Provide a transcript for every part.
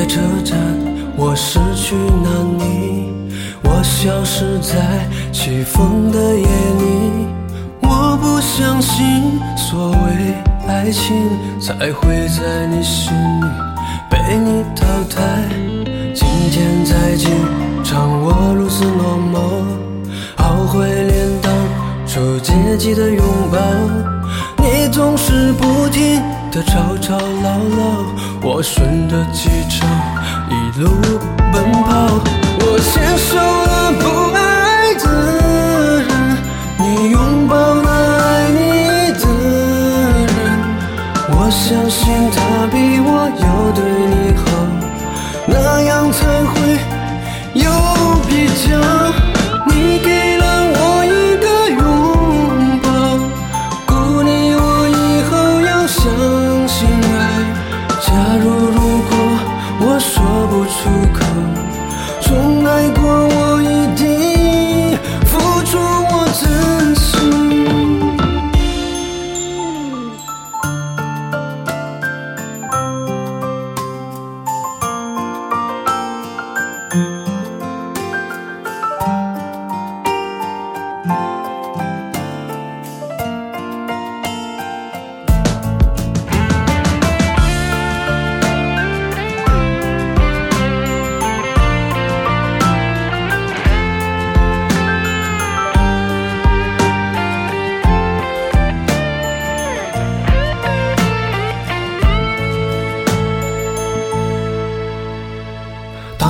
在车站，我失去了你，我消失在起风的夜里。我不相信所谓爱情才会在你心里被你淘汰。今天在机场，我如此落寞，懊悔连当初阶级的拥抱。你总是不停的吵吵闹闹，我顺着机场一路奔跑。我牵手了不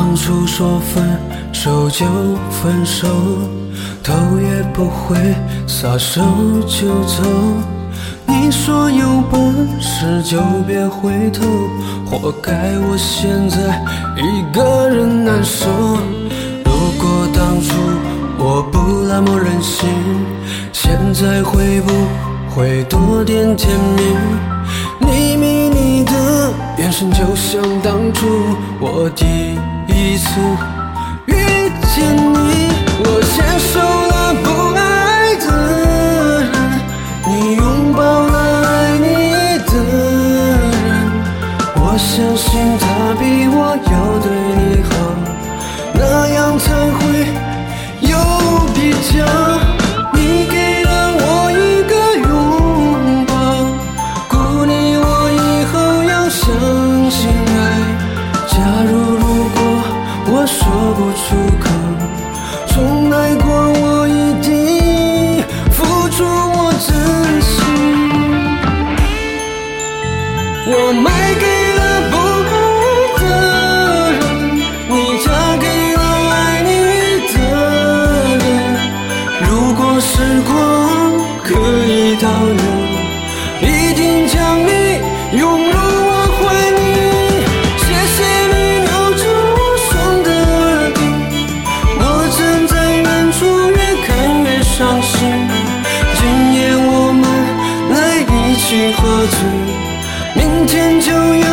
当初说分手就分手，头也不回撒手就走。你说有本事就别回头，活该我现在一个人难受。如果当初我不那么任性，现在会不会多点甜蜜？你明就像当初我第一次遇见你。我接受了不爱的人，你拥抱了爱你的人。我相信他比我要对你好，那样才会有比较。说不出口，去喝醉明天就有